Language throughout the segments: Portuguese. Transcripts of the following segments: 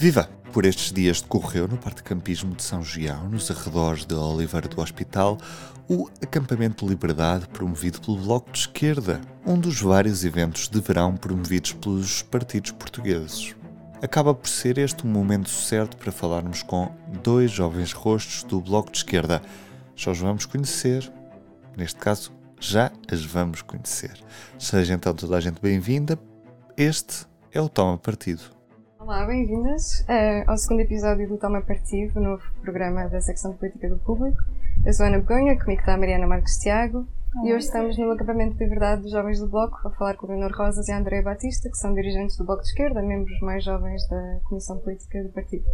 Viva! Por estes dias decorreu no Parque de Campismo de São Gião, nos arredores de Oliveira do Hospital, o Acampamento de Liberdade promovido pelo Bloco de Esquerda, um dos vários eventos de verão promovidos pelos partidos portugueses. Acaba por ser este o momento certo para falarmos com dois jovens rostos do Bloco de Esquerda. Já os vamos conhecer, neste caso, já as vamos conhecer. Seja então toda a gente bem-vinda. Este é o Toma Partido. Olá, bem-vindas uh, ao segundo episódio do Toma Partido, novo programa da secção de política do público. Eu sou Ana Begonha, comigo está a Mariana Marques Tiago e hoje estamos no acampamento de liberdade dos jovens do Bloco a falar com o Leonor Rosas e a Andréa Batista, que são dirigentes do Bloco de Esquerda, membros mais jovens da Comissão Política do Partido.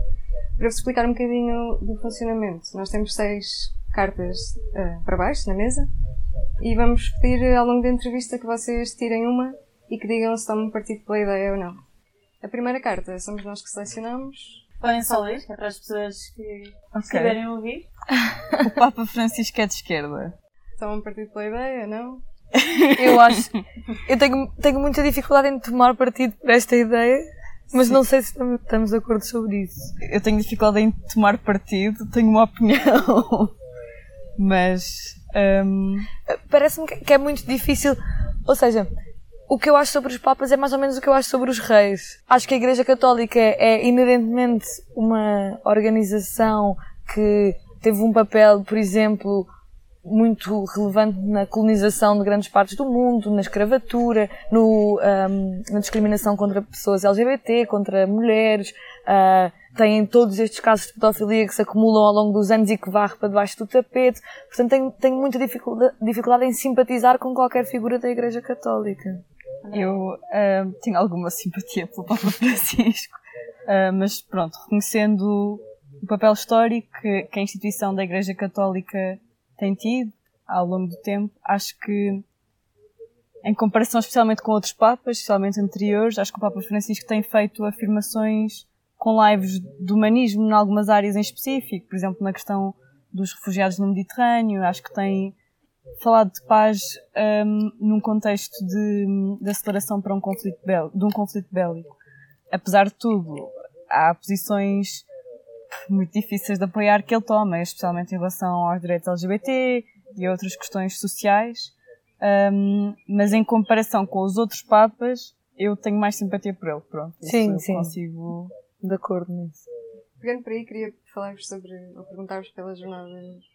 Para vos explicar um bocadinho do funcionamento, nós temos seis cartas uh, para baixo na mesa e vamos pedir ao longo da entrevista que vocês tirem uma e que digam se tomam partido pela ideia ou não. A primeira carta somos nós que selecionamos. Podem só ler, que é para as pessoas que Ok. quiserem ouvir. O Papa Francisco é de esquerda. Tomam partido pela ideia, não? Eu acho. Eu tenho, tenho muita dificuldade em tomar partido por esta ideia, mas não sei se estamos, de acordo sobre isso. Eu tenho dificuldade em tomar partido, tenho uma opinião. Mas. hum, Parece-me que é muito difícil. Ou seja, o que eu acho sobre os Papas é mais ou menos o que eu acho sobre os reis. Acho que a Igreja Católica é inerentemente uma organização que teve um papel, por exemplo, muito relevante na colonização de grandes partes do mundo, na escravatura, no, ahm, na discriminação contra pessoas LGBT, contra mulheres, ah, têm todos estes casos de pedofilia que se acumulam ao longo dos anos e que varre para debaixo do tapete. Portanto, tenho, tenho muita dificuldade, dificuldade em simpatizar com qualquer figura da Igreja Católica. Eu hum, tenho alguma simpatia pelo Papa Francisco. Hum, mas pronto, reconhecendo o papel histórico que, que a instituição da Igreja Católica tem tido ao longo do tempo, acho que em comparação especialmente com outros papas, especialmente anteriores, acho que o Papa Francisco tem feito afirmações com lives de humanismo em algumas áreas em específico, por exemplo, na questão dos refugiados no Mediterrâneo, acho que tem falado de paz hum, num contexto de, de aceleração para um conflito bélico, de um conflito bélico. Apesar de tudo, há posições muito difíceis de apoiar que ele toma, especialmente em relação aos direitos LGBT e a outras questões sociais. Hum, mas em comparação com os outros papas, eu tenho mais simpatia por ele, pronto. Sim, eu sim. Consigo... De acordo nisso. Pegando por aí, queria falar-vos sobre, ou perguntar-vos pela Jornada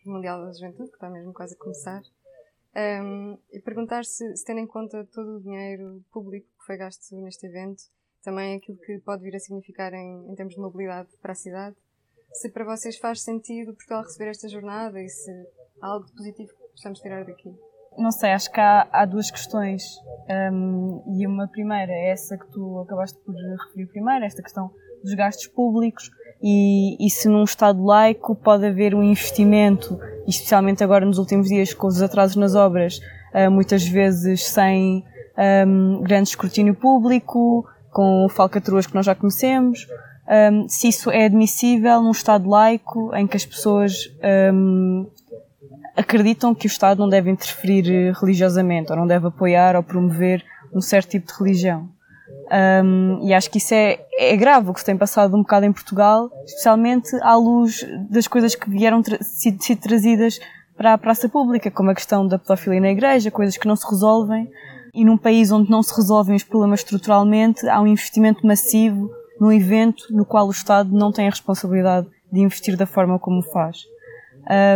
Mundial da Juventude, que está mesmo quase a começar, Ahm, e perguntar se, se tendo em conta todo o dinheiro público que foi gasto neste evento, também aquilo que pode vir a significar em, em termos de mobilidade para a cidade, se para vocês faz sentido Portugal receber esta jornada e se há algo positivo que possamos tirar daqui. Não sei, acho que há, há duas questões. Hum, e uma primeira é essa que tu acabaste por referir primeiro, esta questão dos gastos públicos. E, e se num Estado laico pode haver um investimento, especialmente agora nos últimos dias com os atrasos nas obras, ah, muitas vezes sem hum, grande escrutínio público, com falcatruas que nós já conhecemos, hum, se isso é admissível num Estado laico em que as pessoas hum, acreditam que o Estado não deve interferir eh, religiosamente, ou não deve apoiar ou promover um certo tipo de religião. Um, e acho que isso é, é grave o que se tem passado um bocado em Portugal, especialmente à luz das coisas que vieram tra sido, trazidas para a praça pública, como a questão da pedofilia na igreja, coisas que não se resolvem. E num país onde não se resolvem os problemas estruturalmente, há um investimento massivo num evento no qual o Estado não tem a responsabilidade de investir da forma como faz.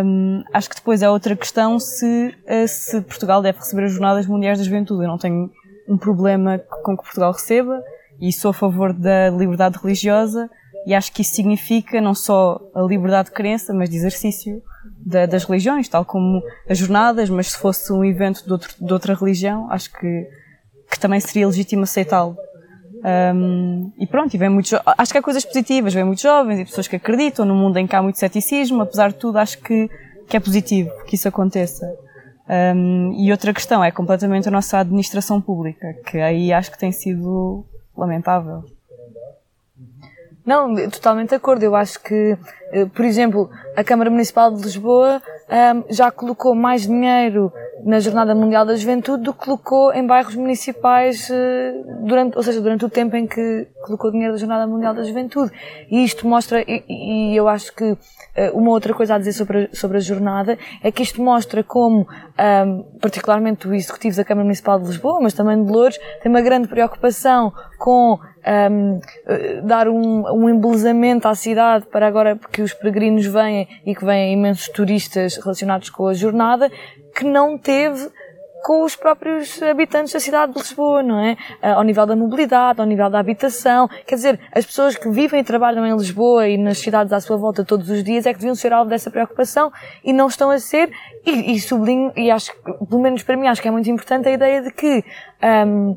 Um, acho que depois é outra questão se, eh, se Portugal deve receber as Jornadas Mundiais da Juventude. Eu não tenho um problema com que Portugal receba e sou a favor da liberdade religiosa e acho que isso significa não só a liberdade de crença, mas de exercício da- das religiões, tal como as jornadas, mas se fosse um evento de, outro- de outra religião, acho que, que também seria legítimo aceitá-lo. Um, e pronto, e vem muitos, acho que há coisas positivas, vem muitos jovens e pessoas que acreditam num mundo em que há muito ceticismo, apesar de tudo, acho que, que é positivo que isso aconteça. Um, e outra questão é completamente a nossa administração pública, que aí acho que tem sido lamentável. Não, totalmente de acordo. Eu acho que, eh, por exemplo, a Câmara Municipal de Lisboa ahm, já colocou mais dinheiro na Jornada Mundial da Juventude do que colocou em bairros municipais durante, ou seja, durante o tempo em que colocou dinheiro da Jornada Mundial da Juventude. E isto mostra, e, e eu acho que uma outra coisa a dizer sobre a, sobre a jornada é que isto mostra como, um, particularmente o Executivo da Câmara Municipal de Lisboa, mas também de Louros, tem uma grande preocupação com um, dar um, um embelezamento à cidade para agora que os peregrinos vêm e que vêm imensos turistas relacionados com a jornada, que não teve com os próprios habitantes da cidade de Lisboa, não é? Ao nível da mobilidade, ao nível da habitação. Quer dizer, as pessoas que vivem e trabalham em Lisboa e nas cidades à sua volta todos os dias é que deviam ser alvo dessa preocupação e não estão a ser. E, e sublinho, e acho que, pelo menos para mim, acho que é muito importante a ideia de que um,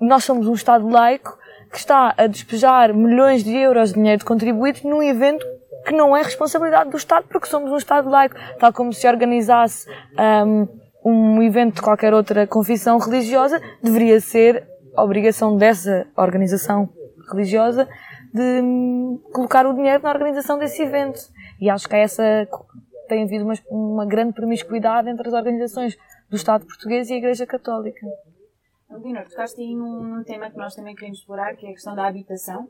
nós somos um Estado laico que está a despejar milhões de euros de dinheiro de contribuintes num evento que não é responsabilidade do Estado, porque somos um Estado laico, tal como se organizasse um, um evento de qualquer outra confissão religiosa, deveria ser obrigação dessa organização religiosa de hum, colocar o dinheiro na organização desse evento. E acho que é essa tem havido uma, uma grande promiscuidade entre as organizações do Estado português e a Igreja Católica. Leonor, tocaste aí num, tema que nós também queremos explorar, que é a questão da habitação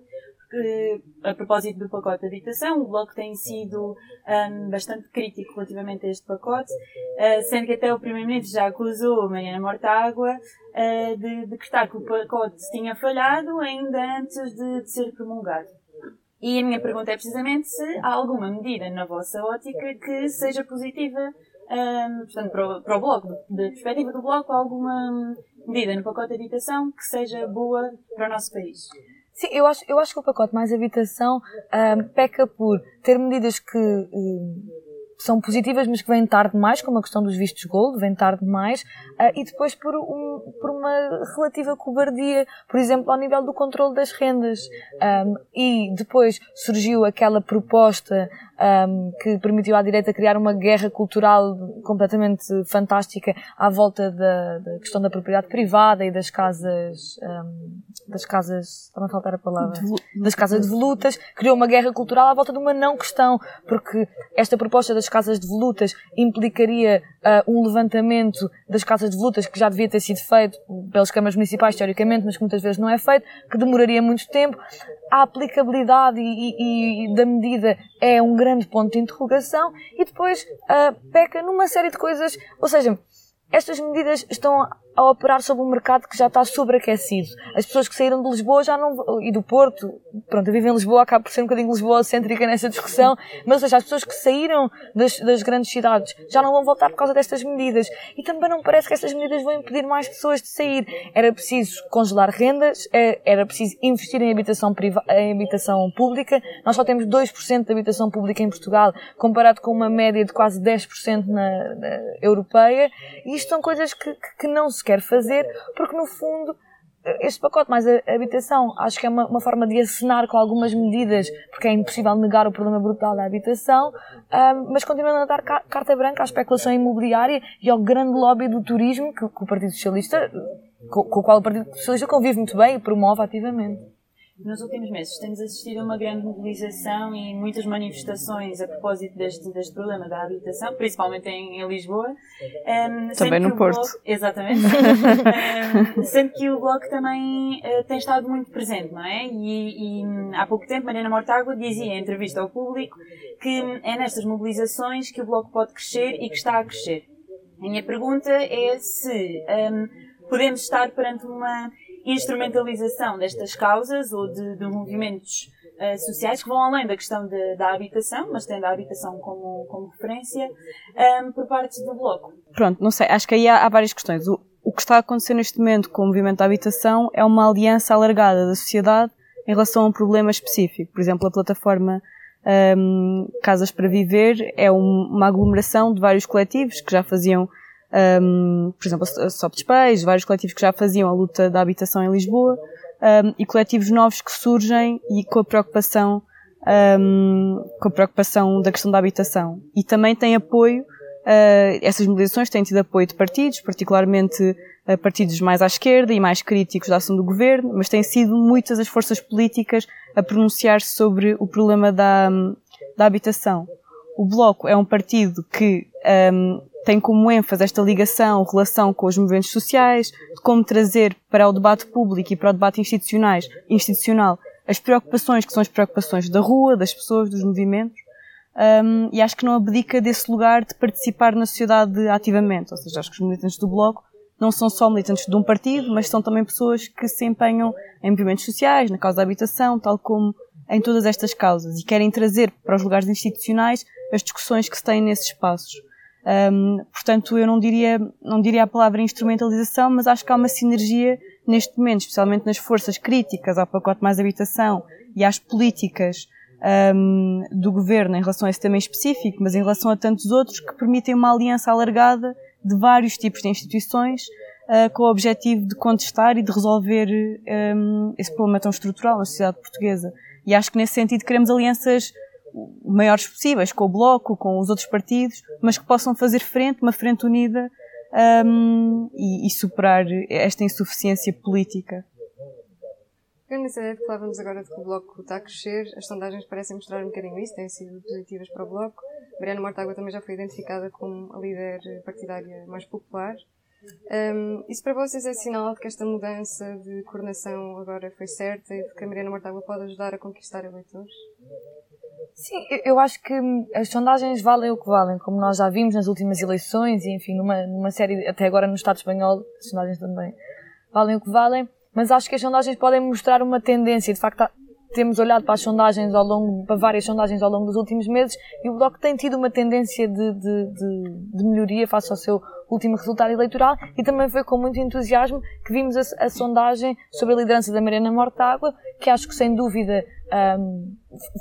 que, a propósito do pacote de habitação, o Bloco tem sido um, bastante crítico relativamente a este pacote, uh, sendo que até o Primeiro-Ministro já acusou Mariana Mortágua uh, de decretar que o pacote tinha falhado ainda antes de, de ser promulgado. E a minha pergunta é precisamente se há alguma medida na vossa ótica que seja positiva, um, portanto, para o, para o Bloco, da perspectiva do Bloco, alguma medida no pacote de habitação que seja boa para o nosso país. Sim, eu acho, eu acho que o pacote mais habitação um, peca por ter medidas que um, são positivas, mas que vêm tarde demais, como a questão dos vistos gold, vem tarde demais, uh, e depois por, um, por uma relativa cobardia, por exemplo, ao nível do controle das rendas. Um, e depois surgiu aquela proposta um, que permitiu à direita criar uma guerra cultural completamente fantástica à volta da, da questão da propriedade privada e das casas, um, das casas, está a faltar a palavra, das casas de volutas, criou uma guerra cultural à volta de uma não questão, porque esta proposta das casas de volutas implicaria uh, um levantamento das casas de volutas que já devia ter sido feito pelas câmaras municipais, teoricamente, mas que muitas vezes não é feito, que demoraria muito tempo. A aplicabilidade e, e, e, da medida é um grande ponto de interrogação. E depois uh, peca numa série de coisas, ou seja, estas medidas estão a operar sobre um mercado que já está sobreaquecido. As pessoas que saíram de Lisboa já não, e do Porto, pronto, eu vivo em Lisboa, acabo por ser um bocadinho Lisboa-cêntrica nessa discussão, mas ou seja, as pessoas que saíram das, das, grandes cidades já não vão voltar por causa destas medidas. E também não parece que estas medidas vão impedir mais pessoas de sair. Era preciso congelar rendas, é, era preciso investir em habitação, priva, em habitação pública. Nós só temos 2% de habitação pública em Portugal, comparado com uma média de quase 10% na, na europeia. E isto são coisas que, que não se quer fazer, porque no fundo este pacote mais a habitação acho que é uma, uma, forma de acenar com algumas medidas, porque é impossível negar o problema brutal da habitação, um, mas continuando a dar carta branca à especulação imobiliária e ao grande lobby do turismo que, que o Partido Socialista, com, com, o qual o Partido Socialista convive muito bem e promove ativamente. Nos últimos meses temos assistido a uma grande mobilização e muitas manifestações a propósito deste, deste problema da habitação, principalmente em, em Lisboa. Um, também no Porto. Bloco, exatamente. um, sendo que o Bloco também uh, tem estado muito presente, não é? E, e há pouco tempo Mariana Mortágua dizia em entrevista ao público que é nestas mobilizações que o Bloco pode crescer e que está a crescer. A minha pergunta é se um, podemos estar perante uma instrumentalização destas causas ou de, de movimentos uh, sociais que vão além da questão de, da habitação, mas tendo a habitação como, como referência, um, ehm, por parte do Bloco. Pronto, não sei, acho que aí há, há várias questões. O, o que está a acontecer neste momento com o movimento da habitação é uma aliança alargada da sociedade em relação a um problema específico. Por exemplo, a plataforma um, ehm, Casas para Viver é um, uma aglomeração de vários coletivos que já faziam um, por exemplo, a Soft Space, vários coletivos que já faziam a luta da habitação em Lisboa, um, e coletivos novos que surgem e com a preocupação, um, com a preocupação da questão da habitação. E também tem apoio, uh, essas mobilizações têm tido apoio de partidos, particularmente uh, partidos mais à esquerda e mais críticos da ação do governo, mas têm sido muitas as forças políticas a pronunciar-se sobre o problema da, da habitação. O Bloco é um partido que um, tem como ênfase esta ligação, relação com os movimentos sociais, de como trazer para o debate público e para o debate institucionais, institucional as preocupações que são as preocupações da rua, das pessoas, dos movimentos, um, e acho que não abdica desse lugar de participar na sociedade ativamente. Ou seja, acho que os militantes do Bloco não são só militantes de um partido, mas são também pessoas que se empenham em movimentos sociais, na causa da habitação, tal como em todas estas causas, e querem trazer para os lugares institucionais as discussões que se têm nesses espaços. Um, portanto, eu não diria, não diria a palavra instrumentalização, mas acho que há uma sinergia neste momento, especialmente nas forças críticas ao pacote mais habitação e às políticas um, do governo em relação a esse tema específico, mas em relação a tantos outros que permitem uma aliança alargada de vários tipos de instituições uh, com o objetivo de contestar e de resolver um, esse problema tão estrutural na sociedade portuguesa. E acho que nesse sentido queremos alianças maiores possíveis com o Bloco, com os outros partidos, mas que possam fazer frente, uma frente unida um, e, e, superar esta insuficiência política. Essa ideia de que falávamos agora de que o Bloco está a crescer, as sondagens parecem mostrar um bocadinho isso, têm sido positivas para o Bloco. Mariana Mortágua também já foi identificada como a líder partidária mais popular. Um, isso para vocês é sinal de que esta mudança de coordenação agora foi certa e de que a Mariana Mortágua pode ajudar a conquistar eleitores? Sim, eu acho que as sondagens valem o que valem, como nós já vimos nas últimas eleições e, enfim, numa, numa série, até agora no Estado espanhol, as sondagens também valem o que valem mas acho que as sondagens podem mostrar uma tendência. De facto, temos olhado para as sondagens ao longo, para várias sondagens ao longo dos últimos meses e o Bloco tem tido uma tendência de, de, de, de melhoria face ao seu último resultado eleitoral e também foi com muito entusiasmo que vimos a, a sondagem sobre a liderança da Mariana Mortágua, que acho que sem dúvida um,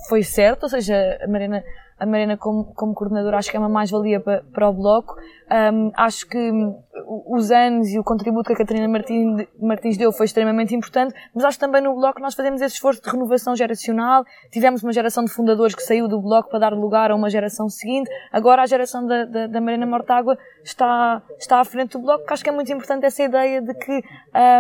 foi certo, ou seja, a Mariana a Mariana como, como coordenadora acho que é uma mais-valia para, para o Bloco. Um, acho que os anos e o contributo que a Catarina Martins, Martins deu foi extremamente importante, mas acho que também no Bloco nós fazemos esse esforço de renovação geracional. Tivemos uma geração de fundadores que saiu do Bloco para dar lugar a uma geração seguinte. Agora a geração da, da, da Mariana Mortágua está, está à frente do Bloco, que acho que é muito importante essa ideia de que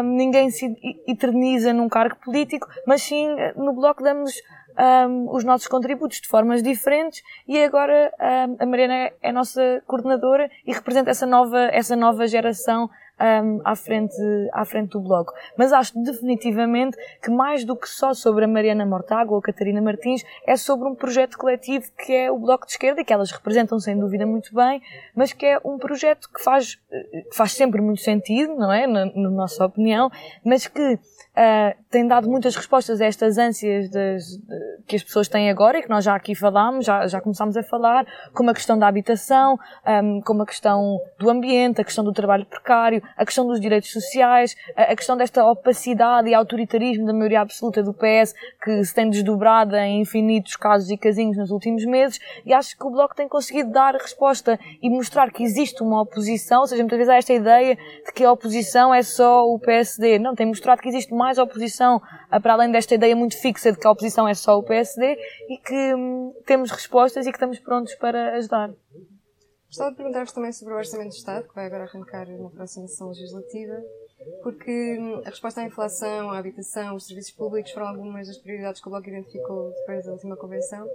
um, ninguém se eterniza num cargo político, mas sim no Bloco damos um, os nossos contributos de formas diferentes e agora um, a Mariana é, a nossa coordenadora e representa essa nova, essa nova geração um, à, frente, à frente do blog. Mas acho definitivamente que mais do que só sobre a Mariana Mortágua ou a Catarina Martins, é sobre um projeto coletivo que é o Bloco de Esquerda, que elas representam sem dúvida muito bem, mas que é um projeto que faz, que faz sempre muito sentido, não é? Na, na nossa opinião, mas que uh, tem dado muitas respostas a estas ânsias das, de, que as pessoas têm agora e que nós já aqui falámos, já, já começámos a falar, como a questão da habitação, um, como a questão do ambiente, a questão do trabalho precário, a questão dos direitos sociais, a, questão desta opacidade e autoritarismo da maioria absoluta do PS que se tem desdobrado em infinitos casos e casinhos nos últimos meses e acho que o Bloco tem conseguido dar resposta e mostrar que existe uma oposição, ou seja, muitas vezes há esta ideia de que a oposição é só o PSD. Não, tem mostrado que existe mais oposição, para além desta ideia muito fixa de que a oposição é só o PSD e que hum, temos respostas e que estamos prontos para ajudar. Gostava de perguntar-vos também sobre o Orçamento de Estado, que vai agora arrancar na próxima sessão legislativa, porque hum, a resposta à inflação, à habitação, os serviços públicos foram algumas das prioridades que o Bloco identificou depois da última convenção.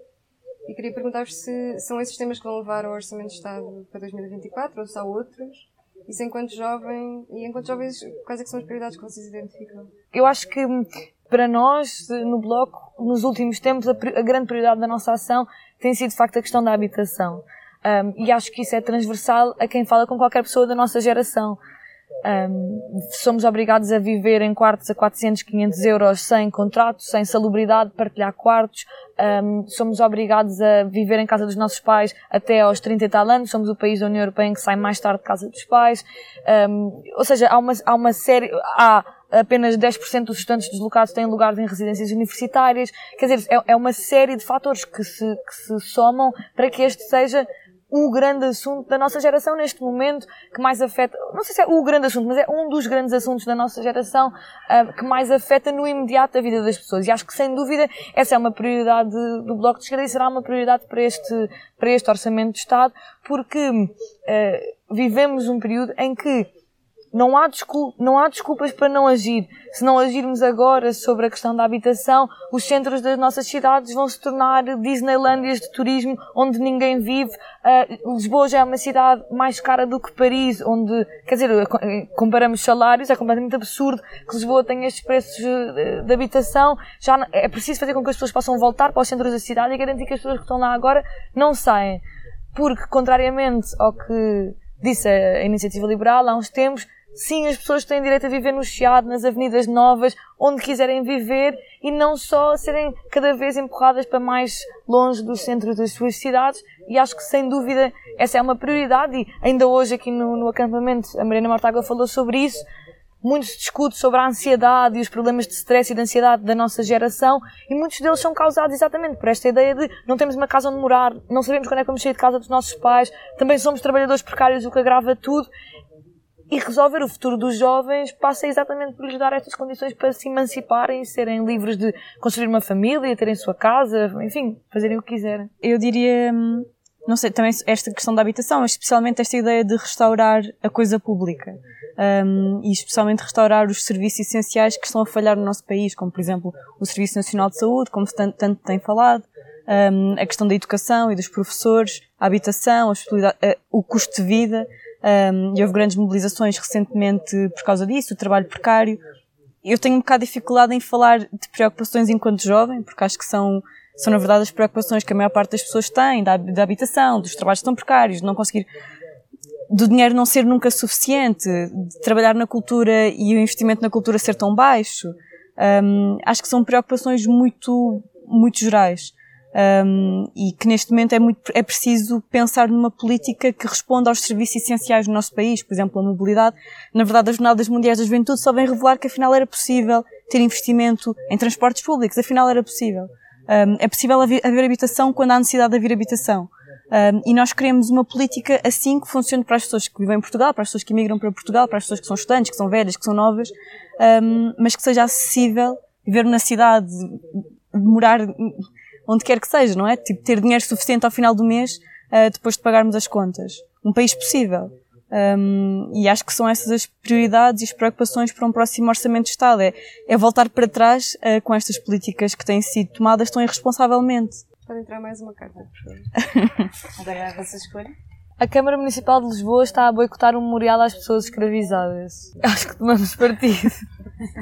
E queria perguntar-vos se são esses temas que vão levar ao Orçamento de Estado para 2024 ou se há outros. E se enquanto jovem, e enquanto jovens, quais é são as prioridades que vocês identificam? Eu acho que hum, para nós, no Bloco, nos últimos tempos, a, a grande prioridade da nossa ação tem sido de facto a questão da habitação. Um, e acho que isso é transversal a quem fala com qualquer pessoa da nossa geração. Um, somos obrigados a viver em quartos a 400, 500 euros sem contrato, sem salubridade, partilhar quartos. Um, somos obrigados a viver em casa dos nossos pais até aos 30 e tal anos. Somos o país da União Europeia em que sai mais tarde de casa dos pais. Um, ou seja, há uma, há uma série, há apenas 10% dos estudantes deslocados têm lugar em residências universitárias. Quer dizer, é, é uma série de fatores que se, que se somam para que este seja o grande assunto da nossa geração neste momento que mais afeta, não sei se é o grande assunto, mas é um dos grandes assuntos da nossa geração uh, que mais afeta no imediato a vida das pessoas. E acho que sem dúvida essa é uma prioridade do Bloco de Esquerda e será uma prioridade para este, para este Orçamento de Estado, porque uh, vivemos um período em que não há, não há desculpas para não agir. Se não agirmos agora sobre a questão da habitação, os centros das nossas cidades vão se tornar Disneylandias de turismo onde ninguém vive. Uh, Lisboa já é uma cidade mais cara do que Paris, onde, quer dizer, eh, comparamos salários, é completamente absurdo que Lisboa tenha estes preços de, de habitação. Já é preciso fazer com que as pessoas possam voltar para os centros da cidade e garantir que as pessoas que estão lá agora não saem. Porque, contrariamente ao que disse a Iniciativa Liberal há uns tempos, Sim, as pessoas têm direito a viver no Chiado, nas avenidas novas, onde quiserem viver e não só serem cada vez empurradas para mais longe dos centros das suas cidades. E acho que, sem dúvida, essa é uma prioridade. E ainda hoje, aqui no, no acampamento, a Mariana Mortágua falou sobre isso. Muito se discute sobre a ansiedade e os problemas de stress e de ansiedade da nossa geração, e muitos deles são causados exatamente por esta ideia de não temos uma casa onde morar, não sabemos quando é que vamos sair de casa dos nossos pais, também somos trabalhadores precários, o que agrava tudo, e resolver o futuro dos jovens passa exatamente por lhes dar estas condições para se emanciparem serem livres de construir uma família, terem sua casa, enfim, fazerem o que quiserem. Eu diria, hum, não sei, também esta questão da habitação, especialmente esta ideia de restaurar a coisa pública. Um, e especialmente restaurar os serviços essenciais que estão a falhar no nosso país, como por exemplo o Serviço Nacional de Saúde, como tanto, tanto tem falado, um, a questão da educação e dos professores, a habitação, a, o custo de vida, um, e houve grandes mobilizações recentemente por causa disso, o trabalho precário. Eu tenho um bocado de dificuldade em falar de preocupações enquanto jovem, porque acho que são, são na verdade as preocupações que a maior parte das pessoas têm, da, da habitação, dos trabalhos tão precários, de não conseguir, do dinheiro não ser nunca suficiente, de trabalhar na cultura e o investimento na cultura ser tão baixo. Um, acho que são preocupações muito, muito gerais um, e que neste momento é, muito, é preciso pensar numa política que responda aos serviços essenciais do nosso país, por exemplo, a mobilidade. Na verdade, as Jornadas Mundiais da Juventude só vem revelar que afinal era possível ter investimento em transportes públicos, afinal era possível. Um, é possível haver, habitação quando há necessidade de haver habitação. Um, e nós queremos uma política assim que funcione para as pessoas que vivem em Portugal, para as pessoas que imigram para Portugal, para as pessoas que são estudantes, que são velhas, que são novas, mas que seja acessível viver na cidade, morar onde quer que seja, não é? Tipo, ter dinheiro suficiente ao final do mês uh, depois de pagarmos as contas. Um país possível. Um, e acho que são essas as prioridades e as preocupações para um próximo orçamento de Estado. É, é voltar para trás uh, com estas políticas que têm sido tomadas tão irresponsavelmente. Pode entrar mais uma carta, por favor. Agora é a vossa escolha. A Câmara Municipal de Lisboa está a boicotar um memorial às pessoas escravizadas. Acho que tomamos partido.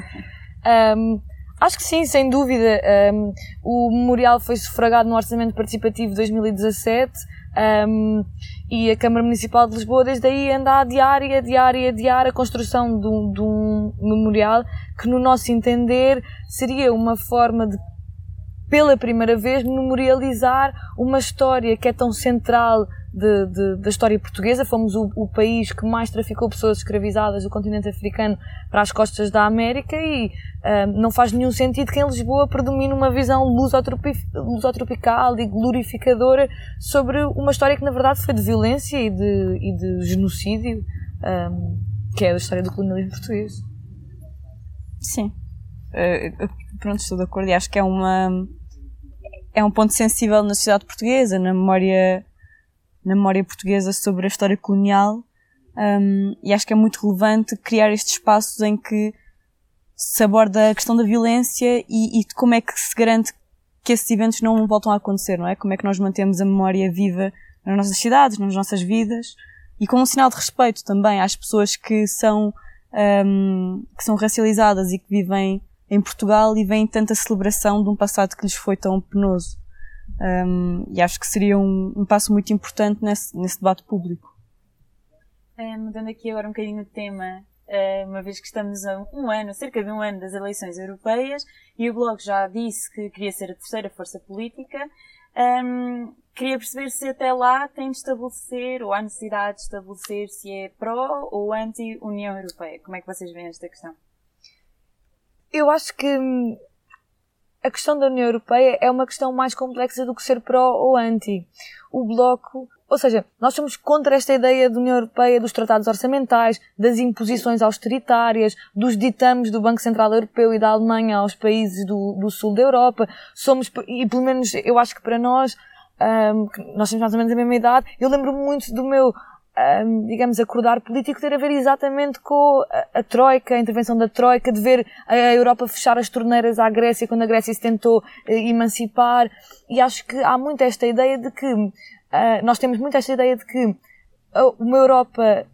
um, Acho que sim, sem dúvida. Um, o memorial foi sufragado no Orçamento Participativo de 2017 um, e a Câmara Municipal de Lisboa desde aí anda a adiar e adiar e adiar a construção de um, de um memorial que, no nosso entender, seria uma forma de pela primeira vez memorializar uma história que é tão central de, de, da história portuguesa. Fomos o, o, país que mais traficou pessoas escravizadas do continente africano para as costas da América e uh, não faz nenhum sentido que em Lisboa predomine uma visão lusotropical e glorificadora sobre uma história que na verdade foi de violência e de, e de genocídio, um, que é a história do colonialismo português. Sim. Uh, pronto, estou de acordo e acho que é uma é um ponto sensível na sociedade portuguesa, na memória na memória portuguesa sobre a história colonial um, e acho que é muito relevante criar estes espaços em que se aborda a questão da violência e, e de como é que se garante que esses eventos não voltam a acontecer, não é? Como é que nós mantemos a memória viva nas nossas cidades, nas nossas vidas e com um sinal de respeito também às pessoas que são um, que são racializadas e que vivem em Portugal e veem tanta celebração de um passado que lhes foi tão penoso. Um, e acho que seria um, um, passo muito importante nesse, nesse debate público. É, mudando aqui agora um bocadinho de tema, é, uma vez que estamos a um ano, cerca de um ano das eleições europeias, e o Bloco já disse que queria ser a terceira força política, um, queria perceber se até lá tem de estabelecer, ou há necessidade de estabelecer se é pró ou anti-União Europeia. Como é que vocês veem esta questão? Eu acho que hum, a questão da União Europeia é uma questão mais complexa do que ser pró ou anti. O Bloco, ou seja, nós somos contra esta ideia da União Europeia, dos tratados orçamentais, das imposições austeritárias, dos ditames do Banco Central Europeu e da Alemanha aos países do, do sul da Europa. Somos, e pelo menos eu acho que para nós, um, nós temos mais ou menos a mesma idade, eu lembro-me muito do meu um, digamos, acordar político ter a ver exatamente com a, a, Troika, a intervenção da Troika, de ver a Europa fechar as torneiras à Grécia quando a Grécia se tentou uh, emancipar. E acho que há muito esta ideia de que, uh, nós temos muito esta ideia de que uma Europa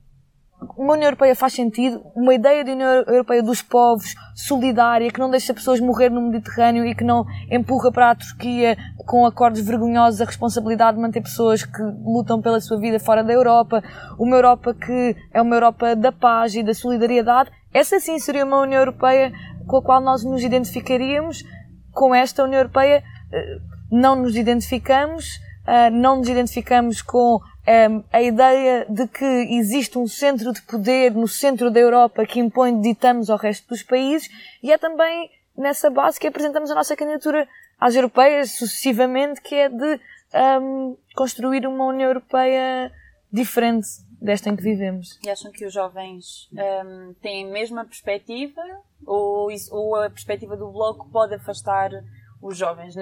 uma União Europeia faz sentido, uma ideia de União Europeia dos povos, solidária, que não deixa pessoas morrer no Mediterrâneo e que não empurra para a Turquia com acordos vergonhosos a responsabilidade de manter pessoas que lutam pela sua vida fora da Europa, uma Europa que é uma Europa da paz e da solidariedade. Essa sim seria uma União Europeia com a qual nós nos identificaríamos. Com esta União Europeia eh, não nos identificamos, eh, não nos identificamos com um, a ideia de que existe um centro de poder no centro da Europa que impõe ditames ao resto dos países e é também nessa base que apresentamos a nossa candidatura às europeias sucessivamente, que é de um, construir uma União Europeia diferente desta em que vivemos. E acham que os jovens um, têm a mesma perspectiva ou, isso, ou a perspectiva do Bloco pode afastar os jovens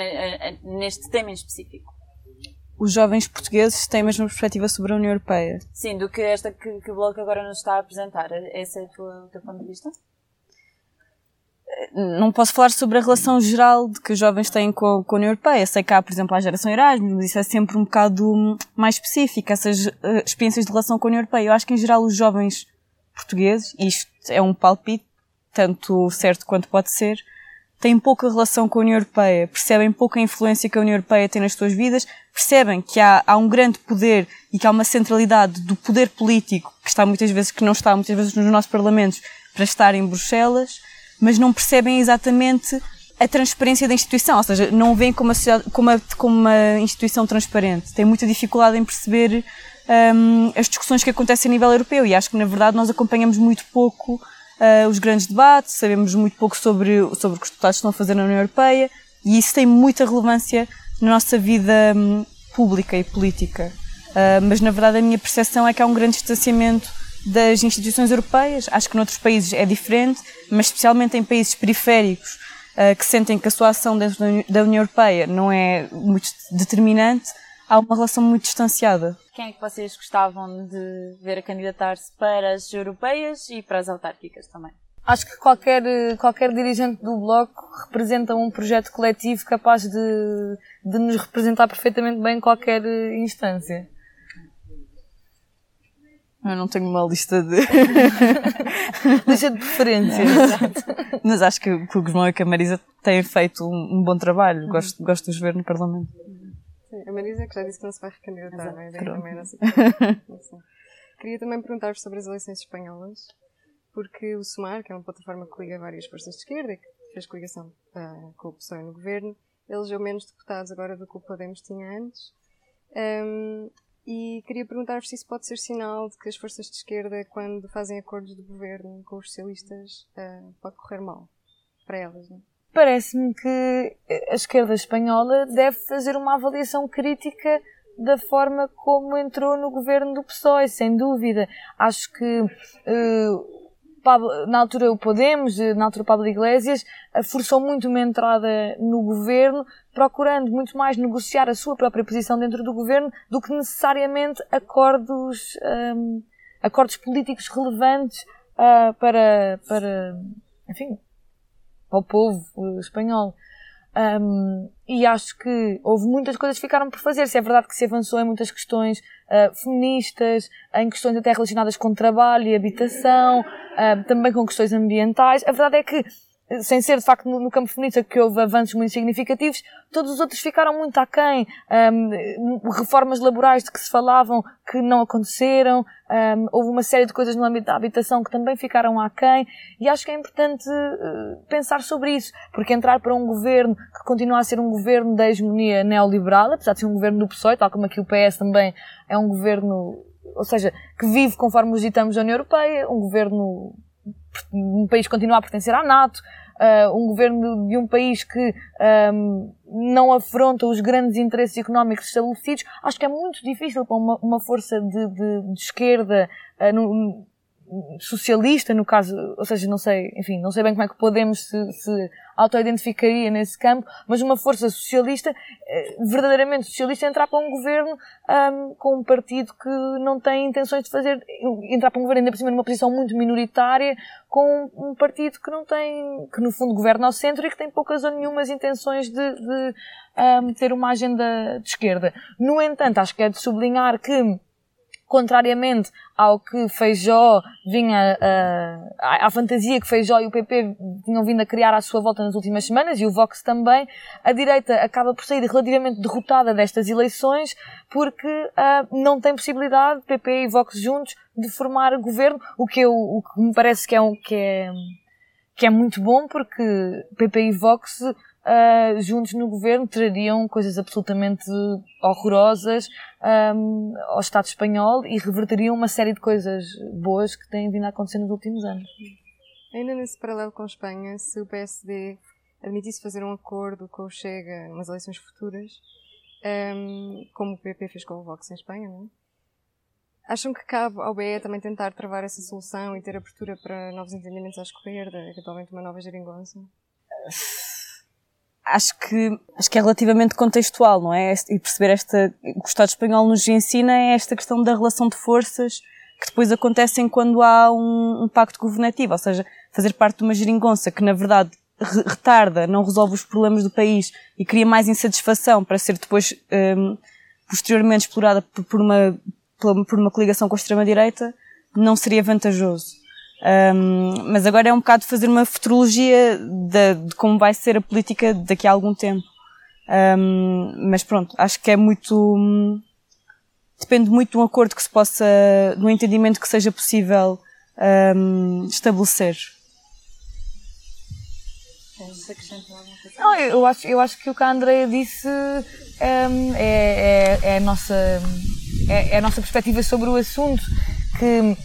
neste tema em específico? Os jovens portugueses têm a mesma perspectiva sobre a União Europeia. Sim, do que esta que, que o Bloco agora nos está a apresentar. Esse é o teu, o teu ponto de vista? Não posso falar sobre a relação geral de que os jovens têm com, com a União Europeia. Sei que há, por exemplo, a geração Erasmus, mas isso é sempre um bocado mais específico, essas uh, experiências de relação com a União Europeia. Eu acho que, em geral, os jovens portugueses, isto é um palpite, tanto certo quanto pode ser, têm pouca relação com a União Europeia, percebem pouca influência que a União Europeia tem nas suas vidas, percebem que há, há um grande poder e que há uma centralidade do poder político que está muitas vezes, que não está muitas vezes nos nossos parlamentos para estar em Bruxelas, mas não percebem exatamente a transparência da instituição, ou seja, não veem como uma, como como uma instituição transparente. Têm muita dificuldade em perceber um, as discussões que acontecem a nível europeu e acho que, na verdade, nós acompanhamos muito pouco uh, os grandes debates, sabemos muito pouco sobre, sobre o que os deputados estão a fazer na União Europeia e isso tem muita relevância na nossa vida um, pública e política. Uh, mas na verdade a minha percepção é que há um grande distanciamento das instituições europeias. Acho que noutros países é diferente, mas especialmente em países periféricos uh, que sentem que a sua ação dentro da União Europeia não é muito determinante, há uma relação muito distanciada. Quem é que vocês gostavam de ver a candidatar-se para as europeias e para as autárquicas também? Acho que qualquer, qualquer dirigente do Bloco representa um projeto coletivo capaz de, de nos representar perfeitamente bem em qualquer instância. Eu não tenho uma lista de. lista de preferências. Mas acho que, que o Guzmão e a Marisa têm feito um, um bom trabalho. Gosto, gosto de os ver no Parlamento. Sim, a Marisa que já disse que não se vai recandidatar, não é? Também não sei. Queria também perguntar sobre as eleições espanholas, porque o SUMAR, que é uma plataforma que liga várias forças de esquerda e que fez coligação uh, com o PSOE no governo, elegeu menos deputados agora do que o Podemos tinha antes. Um, e queria perguntar-vos se isso pode ser sinal de que as forças de esquerda, quando fazem acordos de governo com os socialistas, uh, pode correr mal para elas, não é? Parece-me que a esquerda espanhola deve fazer uma avaliação crítica da forma como entrou no governo do PSOE, sem dúvida. Acho que uh, na altura o Podemos, na altura o Pablo Iglesias, eh, forçou muito uma entrada no governo, procurando muito mais negociar a sua própria posição dentro do governo do que necessariamente acordos, um, ehm, acordos políticos relevantes uh, para, para, enfim, para o povo espanhol. Um, e acho que houve muitas coisas que ficaram por fazer. Se é verdade que se avançou em muitas questões uh, feministas, em questões até relacionadas com trabalho e habitação, uh, também com questões ambientais. A verdade é que sem ser de facto no, campo feminista que houve avanços muito significativos, todos os outros ficaram muito aquém. Um, reformas laborais de que se falavam que não aconteceram, um, houve uma série de coisas no âmbito da habitação que também ficaram aquém, e acho que é importante uh, pensar sobre isso, porque entrar para um governo que continua a ser um governo da hegemonia neoliberal, apesar de ser um governo do PSOE, tal como aqui o PS também é um governo, ou seja, que vive conforme os ditames da União Europeia, um governo um país continua a pertencer à NATO, uh, um governo de um país que um, não afronta os grandes interesses económicos estabelecidos, acho que é muito difícil para uma, uma força de, de, de esquerda uh, socialista, no caso, ou seja, não sei, enfim, não sei bem como é que Podemos se, se auto-identificaria nesse campo, mas uma força socialista, eh, verdadeiramente socialista, entrar para um governo um, com um partido que não tem intenções de fazer, entrar para um governo ainda por cima numa posição muito minoritária, com um partido que não tem, que no fundo governa ao centro e que tem poucas ou nenhumas intenções de, de um, ter uma agenda de esquerda. No entanto, acho que é de sublinhar que contrariamente ao que Feijó vinha, uh, à, à fantasia que Feijó e o PP tinham vindo a criar à sua volta nas últimas semanas, e o Vox também, a direita acaba por sair relativamente derrotada destas eleições, porque uh, não tem possibilidade, PP e Vox juntos, de formar governo, o que, eu, o que me parece que é, um, que é, que é muito bom, porque PP e Vox uh, juntos no governo trariam coisas absolutamente horrorosas um, ao Estado espanhol e reverteriam uma série de coisas boas que têm vindo a acontecer nos últimos anos. Ainda nesse paralelo com a Espanha, se o PSD admitisse fazer um acordo com o Chega nas eleições futuras, um, como o PP fez com o Vox em Espanha, não é? Acham que cabe ao BE também tentar travar essa solução e ter abertura para novos entendimentos à esquerda, eventualmente uma nova geringonça? Acho que, acho que é relativamente contextual, não é? E perceber esta, o que o Estado espanhol nos ensina é esta questão da relação de forças que depois acontecem quando há um, um pacto governativo, ou seja, fazer parte de uma geringonça que na verdade retarda, não resolve os problemas do país e cria mais insatisfação para ser depois um, posteriormente explorada por uma, por uma coligação com a extrema-direita, não seria vantajoso. Um, mas agora é um bocado fazer uma futurologia de, de, como vai ser a política daqui a algum tempo. Um, mas pronto, acho que é muito. Depende muito de um acordo que se possa. de um entendimento que seja possível um, estabelecer. Não, eu acho, eu acho que o que a Andrea disse é, é, é, a nossa, é, é a nossa perspectiva sobre o assunto. Que,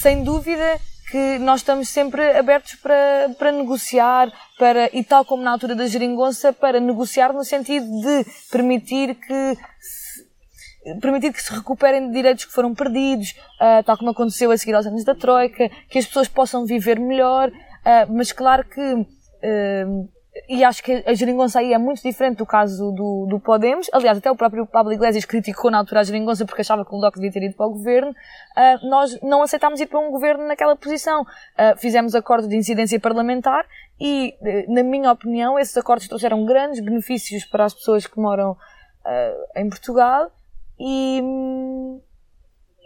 sem dúvida, que nós estamos sempre abertos para, para negociar, para, e tal como na altura da geringonça, para negociar no sentido de permitir que se, permitir que se recuperem direitos que foram perdidos, uh, tal como aconteceu a seguir aos anos da Troika, que as pessoas possam viver melhor, uh, mas claro que uh, e acho que a geringonça aí é muito diferente do caso do, do Podemos. Aliás, até o próprio Pablo Iglesias criticou na altura a geringonça porque achava que o Bloco devia ter ido para o governo. Uh, nós não aceitámos ir para um governo naquela posição. Uh, fizemos acordo de incidência parlamentar e, uh, na minha opinião, esses acordos trouxeram grandes benefícios para as pessoas que moram em Portugal e,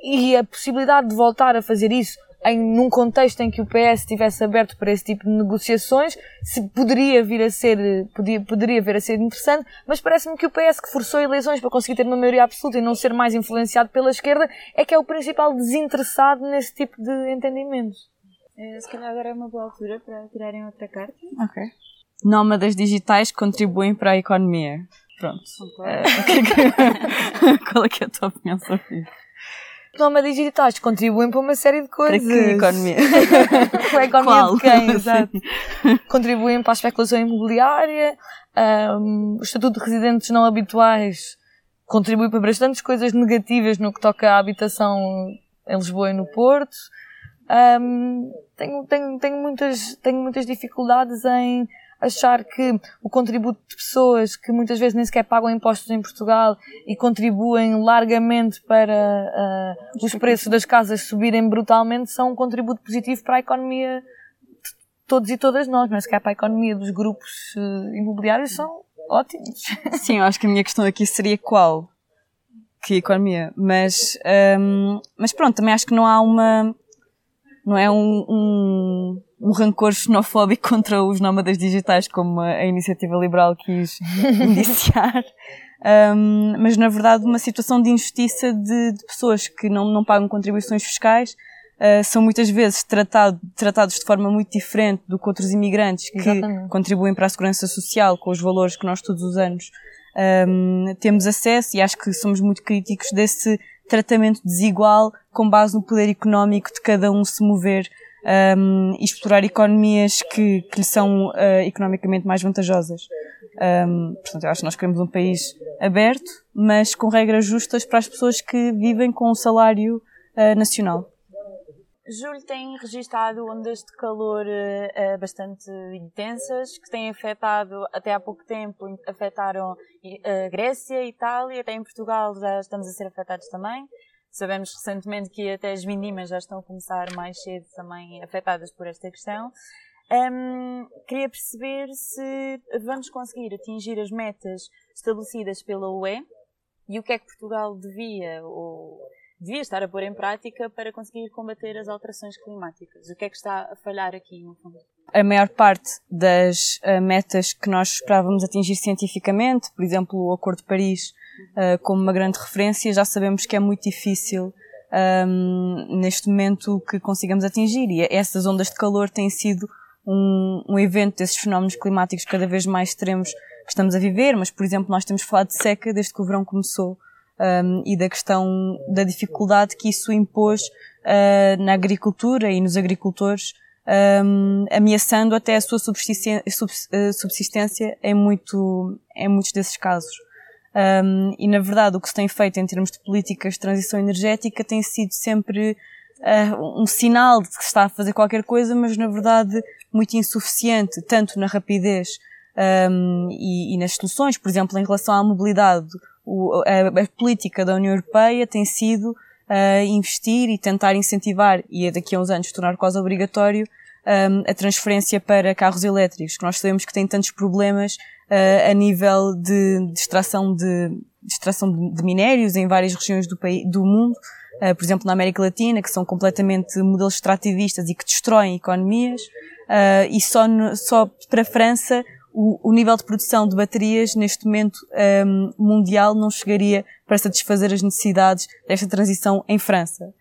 e a possibilidade de voltar a fazer isso em, num contexto em que o PS estivesse aberto para esse tipo de negociações, se poderia vir a ser, podia, poderia vir a ser interessante, mas parece-me que o PS que forçou eleições para conseguir ter uma maioria absoluta e não ser mais influenciado pela esquerda é que é o principal desinteressado nesse tipo de entendimentos. É, se calhar agora é uma boa altura para tirarem outra carta. Ok. Nómadas digitais contribuem para a economia. Pronto. É, qual é, que é a tua opinião sobre isso? Nómadas digitais contribuem para uma série de coisas. Para que economia? para a economia Qual? de quem? Exato. contribuem para a especulação imobiliária, um, o estatuto de residentes não habituais contribui para bastantes coisas negativas no que toca à habitação em Lisboa e no Porto. Um, tenho, tenho, tenho, muitas, tenho muitas dificuldades em achar que o contributo de pessoas que muitas vezes nem sequer pagam impostos em Portugal e contribuem largamente para uh, os preços das casas subirem brutalmente são um contributo positivo para a economia de todos e todas nós, mas que é para a economia dos grupos uh, imobiliários são ótimos. Sim, eu acho que a minha questão aqui seria qual? Que economia? Mas, um, mas pronto, também acho que não há uma, não é um, um um rancor xenofóbico contra os nómadas digitais, como a iniciativa liberal quis indiciar. Um, mas na verdade uma situação de injustiça de, de pessoas que não, não pagam contribuições fiscais uh, são muitas vezes tratado, tratados de forma muito diferente do que outros imigrantes que Exatamente. contribuem para a segurança social com os valores que nós todos os anos um, temos acesso e acho que somos muito críticos desse tratamento desigual com base no poder económico de cada um se mover um, e explorar economias que, que lhe são uh, economicamente mais vantajosas. Um, portanto, eu acho que nós queremos um país aberto, mas com regras justas para as pessoas que vivem com um salário uh, nacional. Julho tem registado ondas de calor uh, bastante intensas que têm afetado, até há pouco tempo, afetaram a Grécia, Itália, até em Portugal já estamos a ser afetados também. Sabemos recentemente que até as vindimas já estão a começar mais cedo também afetadas por esta questão. Um, queria perceber se vamos conseguir atingir as metas estabelecidas pela UE e o que é que Portugal devia ou devia estar a pôr em prática para conseguir combater as alterações climáticas. O que é que está a falhar aqui, no fundo? A maior parte das uh, metas que nós esperávamos atingir cientificamente, por exemplo, o Acordo de Paris, uh, como uma grande referência, já sabemos que é muito difícil um, neste momento que consigamos atingir. E essas ondas de calor têm sido um, um evento desses fenómenos climáticos cada vez mais extremos que estamos a viver, mas, por exemplo, nós temos falado de seca desde que o verão começou um, e da questão da dificuldade que isso impôs uh, na agricultura e nos agricultores, um, ameaçando até a sua subsistência, uh, subsistência em, muito, em muitos desses casos. Um, e na verdade o que se tem feito em termos de políticas de transição energética tem sido sempre uh, um sinal de que se está a fazer qualquer coisa, mas na verdade muito insuficiente, tanto na rapidez um, e, e, nas soluções, por exemplo, em relação à mobilidade, o, a, a, política da União Europeia tem sido uh, investir e tentar incentivar, e daqui a uns anos tornar quase obrigatório, um, a transferência para carros elétricos, que nós sabemos que tem tantos problemas uh, a nível de, de extração de, de extração de, minérios em várias regiões do, país, do mundo, uh, por exemplo na América Latina, que são completamente modelos extrativistas e que destroem economias, uh, e só, no, só para a França o, o, nível de produção de baterias neste momento um, mundial não chegaria para satisfazer as necessidades desta transição em França.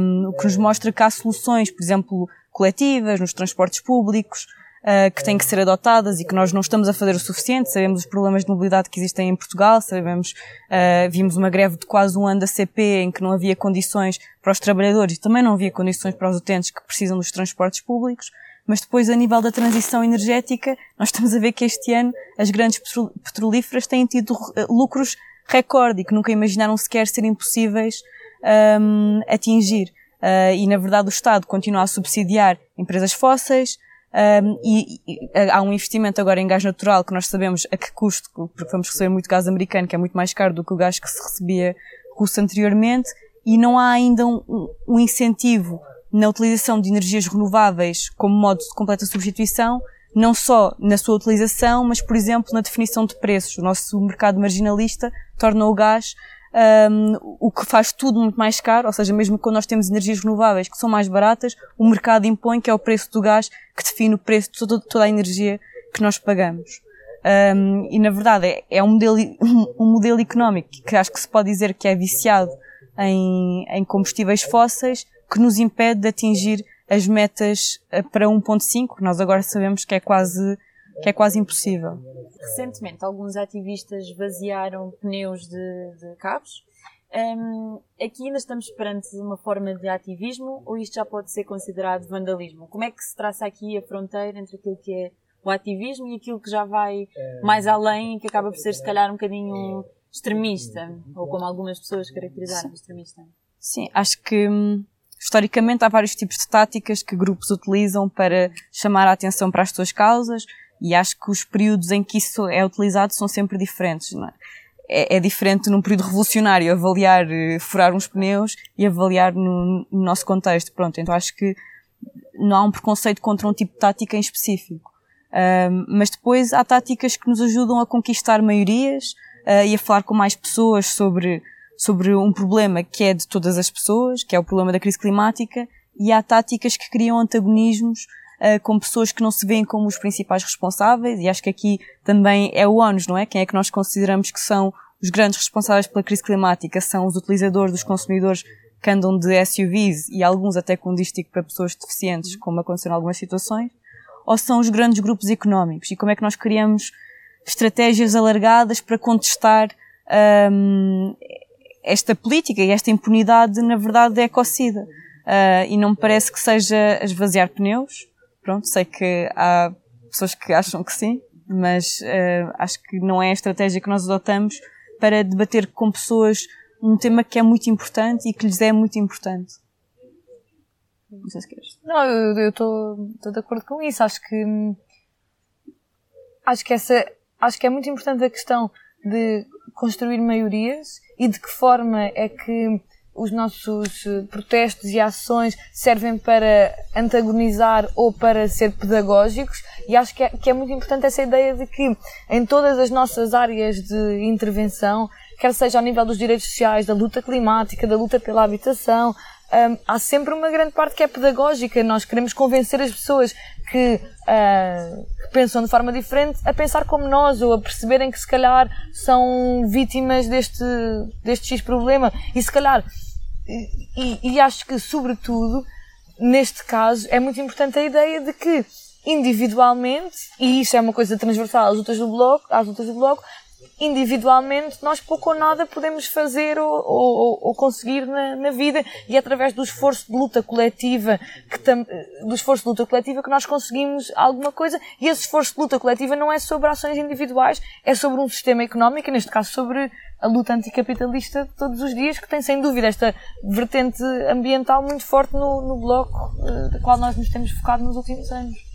Um, o que nos mostra que há soluções, por exemplo, coletivas, nos transportes públicos, uh, que têm que ser adotadas e que nós não estamos a fazer o suficiente. Sabemos os problemas de mobilidade que existem em Portugal, sabemos, uh, vimos uma greve de quase um ano da CP em que não havia condições para os trabalhadores e também não havia condições para os utentes que precisam dos transportes públicos. Mas depois, a nível da transição energética, nós estamos a ver que este ano as grandes petrolíferas têm tido eh, lucros recorde e que nunca imaginaram sequer serem possíveis um, atingir. Uh, e, na verdade, o Estado continua a subsidiar empresas fósseis, um, e, e, há um investimento agora em gás natural que nós sabemos a que custo, porque vamos receber muito gás americano, que é muito mais caro do que o gás que se recebia russo anteriormente, e não há ainda um, um incentivo na utilização de energias renováveis como modo de completa substituição, não só na sua utilização, mas, por exemplo, na definição de preços. O nosso mercado marginalista torna o gás um, o que faz tudo muito mais caro, ou seja, mesmo quando nós temos energias renováveis que são mais baratas, o mercado impõe que é o preço do gás que define o preço de toda, toda a energia que nós pagamos. Um, e na verdade é, é um, modelo, um modelo económico que acho que se pode dizer que é viciado em, em combustíveis fósseis que nos impede de atingir as metas eh, para 1.5, nós agora sabemos que é quase que é quase impossível. Recentemente, alguns ativistas vaziaram pneus de, de carros. Um, aqui ainda estamos perante uma forma de ativismo ou isto já pode ser considerado vandalismo? Como é que se traça aqui a fronteira entre aquilo que é o ativismo e aquilo que já vai mais além e que acaba por ser, se calhar, um bocadinho extremista? Ou como algumas pessoas caracterizaram extremista? Sim, acho que hum, Historicamente, há vários tipos de táticas que grupos utilizam para chamar a atenção para as suas causas e acho que os períodos em que isso é utilizado são sempre diferentes. É? É, é, diferente num período revolucionário avaliar uh, furar uns pneus e avaliar no, no, nosso contexto. Pronto, então acho que não há um preconceito contra um tipo de tática em específico. Mas depois há táticas que nos ajudam a conquistar maiorias uh, e a falar com mais pessoas sobre sobre um problema que é de todas as pessoas, que é o problema da crise climática, e há táticas que criam antagonismos uh, com pessoas que não se veem como os principais responsáveis, e acho que aqui também é o ONU, não é? Quem é que nós consideramos que são os grandes responsáveis pela crise climática? São os utilizadores, os consumidores que andam de SUVs e alguns até com dístico para pessoas deficientes, como aconteceu em algumas situações, ou são os grandes grupos económicos? E como é que nós criamos estratégias alargadas para contestar um, esta política e esta impunidade, na verdade, é ecocida. Uh, e não me parece que seja esvaziar pneus. Pronto, sei que há pessoas que acham que sim, mas uh, acho que não é a estratégia que nós adotamos para debater com pessoas um tema que é muito importante e que lhes é muito importante. Não sei se queres. Não, eu estou de acordo com isso. Acho que acho que essa acho que é muito importante a questão de construir maiorias e de que forma é que os nossos eh, protestos e ações servem para antagonizar ou para ser pedagógicos? E acho que é, que é muito importante essa ideia de que em todas as nossas áreas de intervenção, quer seja ao nível dos direitos sociais, da luta climática, da luta pela habitação, um, há sempre uma grande parte que é pedagógica. Nós queremos convencer as pessoas que, uh, que, pensam de forma diferente a pensar como nós ou a perceberem que se calhar são vítimas deste, deste X problema. E se calhar, e, e acho que sobretudo, neste caso, é muito importante a ideia de que individualmente, e isso é uma coisa transversal às lutas do bloco, às lutas do bloco, individualmente nós pouco ou nada podemos fazer ou, ou, ou conseguir na, na, vida. E é através do esforço de luta coletiva que tam, do esforço de luta coletiva que nós conseguimos alguma coisa. E esse esforço de luta coletiva não é sobre ações individuais é sobre um sistema económico neste caso sobre a luta anticapitalista de todos os dias que tem sem dúvida esta vertente ambiental muito forte no, no bloco uh, da qual nós nos temos focado nos últimos anos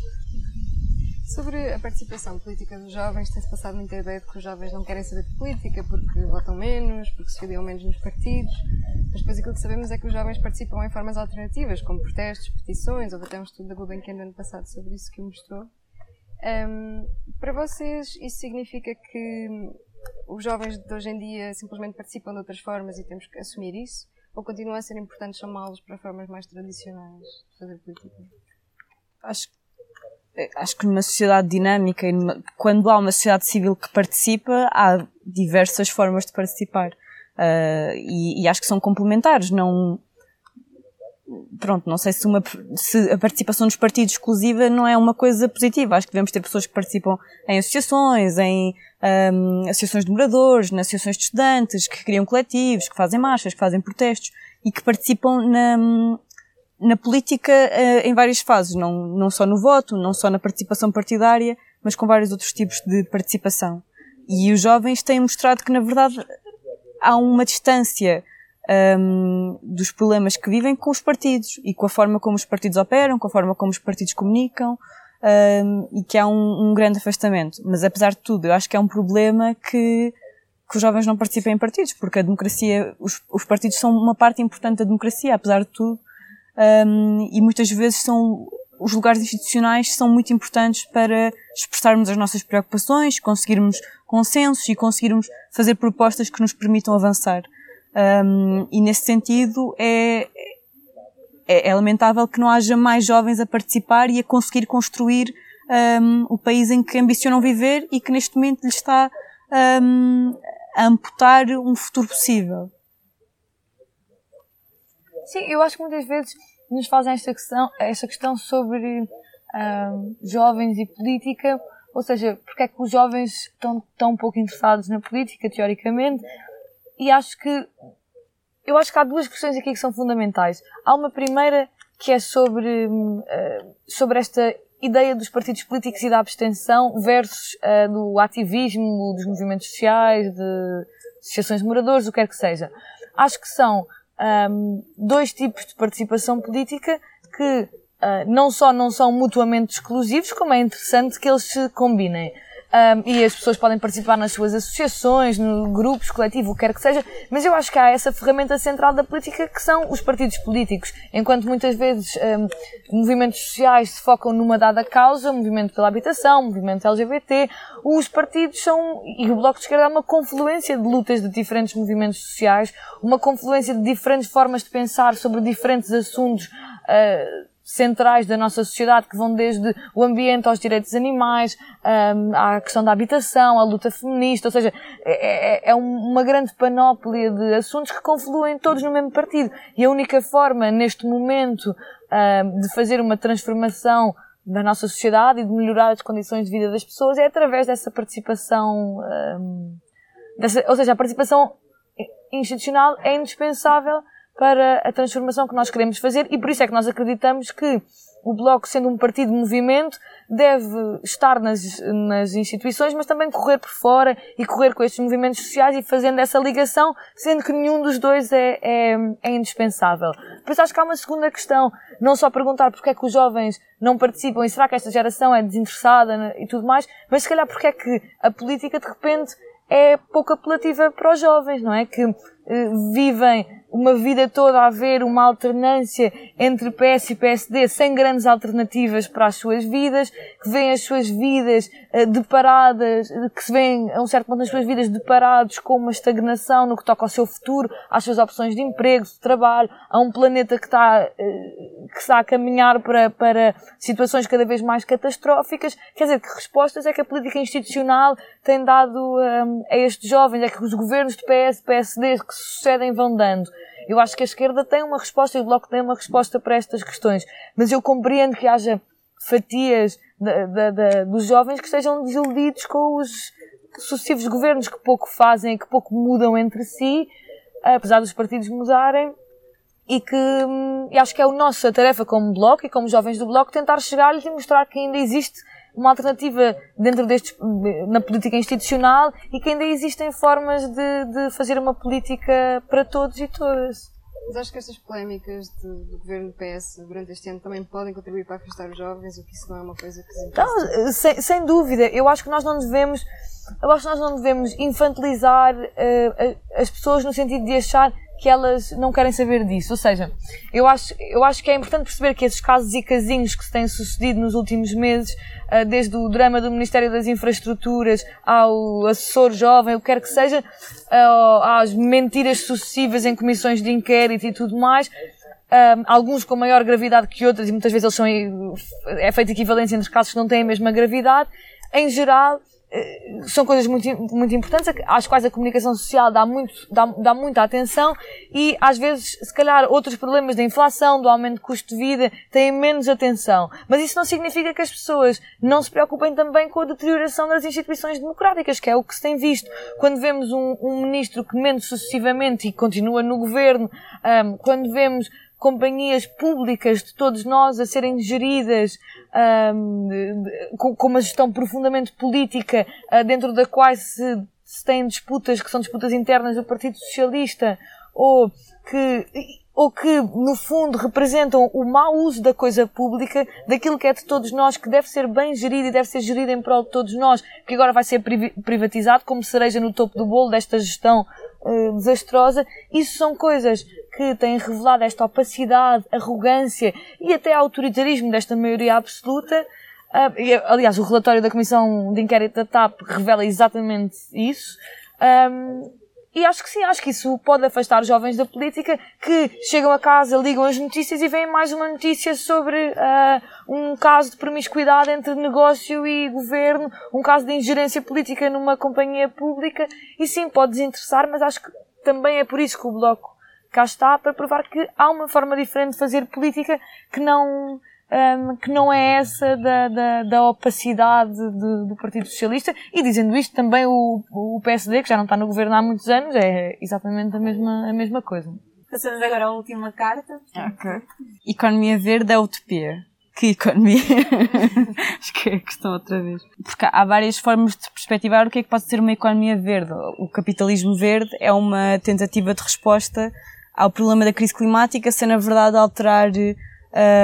Sobre a participação política dos jovens, tem-se passado muita ideia de que os jovens não querem saber de política porque votam menos, porque se filiam menos nos partidos, mas depois aquilo que sabemos é que os jovens participam em formas alternativas, como protestos, petições, houve até um estudo da Gulbenkian no ano passado sobre isso que o mostrou. Um, para vocês, isso significa que os jovens de hoje em dia simplesmente participam de outras formas e temos que assumir isso? Ou continua a ser importante chamá-los para formas mais tradicionais de fazer política? Acho que acho que numa sociedade dinâmica e numa, quando há uma sociedade civil que participa, há diversas formas de participar. Uh, e, e, acho que são complementares, não, pronto, não sei se, uma, se a participação dos partidos exclusiva não é uma coisa positiva. Acho que devemos ter pessoas que participam em associações, em um, associações de moradores, nas associações de estudantes, que criam coletivos, que fazem marchas, que fazem protestos e que participam na, na política uh, em várias fases, não, não só no voto, não só na participação partidária, mas com vários outros tipos de participação. E os jovens têm mostrado que, na verdade, há uma distância um, dos problemas que vivem com os partidos e com a forma como os partidos operam, com a forma como os partidos comunicam, um, e que há um, um, grande afastamento. Mas apesar de tudo, eu acho que é um problema que, que os jovens não participem em partidos, porque a democracia, os, os partidos são uma parte importante da democracia, apesar de tudo, um, e muitas vezes são os lugares institucionais são muito importantes para expressarmos as nossas preocupações, conseguirmos consensos e conseguirmos fazer propostas que nos permitam avançar. Um, e nesse sentido é, é, é, lamentável que não haja mais jovens a participar e a conseguir construir um, o país em que ambicionam viver e que neste momento lhes está um, a amputar um futuro possível. Sim, eu acho que muitas vezes nos fazem esta questão, esta questão sobre um, jovens e política, ou seja, porque é que os jovens estão tão pouco interessados na política, teoricamente, e acho que, eu acho que há duas questões aqui que são fundamentais. Há uma primeira que é sobre, uh, sobre esta ideia dos partidos políticos e da abstenção versus uh, do ativismo, dos movimentos sociais, de associações de moradores, o que quer que seja. Acho que são um, dois tipos de participação política que uh, não só não são mutuamente exclusivos, como é interessante que eles se combinem. Um, e as pessoas podem participar nas suas associações, no grupos, coletivo, o que quer que seja, mas eu acho que há essa ferramenta central da política que são os partidos políticos. Enquanto muitas vezes um, movimentos sociais se focam numa dada causa, movimento pela habitação, movimento LGBT, os partidos são, e o Bloco de Esquerda é uma confluência de lutas de diferentes movimentos sociais, uma confluência de diferentes formas de pensar sobre diferentes assuntos, uh, centrais da nossa sociedade que vão desde o ambiente aos direitos animais, um, à questão da habitação, à luta feminista, ou seja, é, é, é uma grande panóplia de assuntos que confluem todos no mesmo partido. E a única forma, neste momento, um, de fazer uma transformação da nossa sociedade e de melhorar as condições de vida das pessoas é através dessa participação, um, dessa, ou seja, a participação institucional é indispensável para a transformação que nós queremos fazer e por isso é que nós acreditamos que o Bloco, sendo um partido de movimento, deve estar nas, nas instituições, mas também correr por fora e correr com estes movimentos sociais e fazendo essa ligação, sendo que nenhum dos dois é, é, é indispensável. Depois acho que há uma segunda questão, não só perguntar porque é que os jovens não participam e será que esta geração é desinteressada né, e tudo mais, mas se calhar porque é que a política de repente é pouco apelativa para os jovens, não é? Que uh, vivem uma vida toda a haver uma alternância entre PS e PSD sem grandes alternativas para as suas vidas, que veem as suas vidas deparadas, que se veem a um certo ponto nas suas vidas deparados com uma estagnação no que toca ao seu futuro, às suas opções de emprego, de trabalho, a um planeta que está, uh, que está a caminhar para, para situações cada vez mais catastróficas. Quer dizer, que respostas é que a política institucional tem dado um, a estes jovens, é que os governos de PS, PSD que sucedem vão dando? Eu acho que a esquerda tem uma resposta e o Bloco tem uma resposta para estas questões. Mas eu compreendo que haja fatias de, de, de, dos jovens que estejam desiludidos com os sucessivos governos que pouco fazem que pouco mudam entre si, apesar dos partidos mudarem. E que hum, e acho que é a nossa tarefa como Bloco e como jovens do Bloco tentar chegar-lhes e mostrar que ainda existe uma alternativa dentro destes, na política institucional e que ainda existem formas de, de fazer uma política para todos e todas. Mas acho que estas polémicas de, do governo do PS durante este ano também podem contribuir para afastar os jovens, ou que isso não é uma coisa que se então, sem, sem dúvida, eu acho que nós não devemos, eu acho que nós não devemos infantilizar uh, as pessoas no sentido de achar que elas não querem saber disso. Ou seja, eu acho, eu acho que é importante perceber que esses casos e casinhos que se têm sucedido nos últimos meses, ah, desde o drama do Ministério das Infraestruturas ao assessor jovem, o que quer que seja, ah, às mentiras sucessivas em comissões de inquérito e tudo mais, ah, alguns com maior gravidade que outros, e muitas vezes eles são, é feita equivalência entre casos que não têm a mesma gravidade. Em geral, são coisas muito, muito importantes, às quais a comunicação social dá, muito, dá, dá muita atenção e, às vezes, se calhar, outros problemas da inflação, do aumento de custo de vida, têm menos atenção. Mas isso não significa que as pessoas não se preocupem também com a deterioração das instituições democráticas, que é o que se tem visto. Quando vemos um, um ministro que mente sucessivamente e continua no governo, um, quando vemos companhias públicas de todos nós a serem geridas um, com, com, uma gestão profundamente política uh, dentro da qual se, se têm disputas que são disputas internas do Partido Socialista ou que ou que, no fundo, representam o mau uso da coisa pública, daquilo que é de todos nós, que deve ser bem gerido e deve ser gerido em prol de todos nós, que agora vai ser privatizado como cereja no topo do bolo desta gestão uh, desastrosa. Isso são coisas que têm revelado esta opacidade, arrogância e até autoritarismo desta maioria absoluta. E, aliás, o relatório da Comissão de Inquérito da TAP revela exatamente isso. E acho que sim, acho que isso pode afastar jovens da política que chegam a casa, ligam as notícias e veem mais uma notícia sobre uh, um caso de promiscuidade entre negócio e governo, um caso de ingerência política numa companhia pública. E sim, pode desinteressar, mas acho que também é por isso que o Bloco cá está, para provar que há uma forma diferente de fazer política que não um, que não é essa da, da, da opacidade de, do Partido Socialista. E dizendo isto, também o, o PSD, que já não está no governo há muitos anos, é exatamente a mesma, a mesma coisa. Passamos agora à última carta. Ok. Economia verde é utopia. Que economia? Acho que é a questão outra vez. Porque há várias formas de perspectivar o que é que pode ser uma economia verde. O capitalismo verde é uma tentativa de resposta ao problema da crise climática, sem na verdade alterar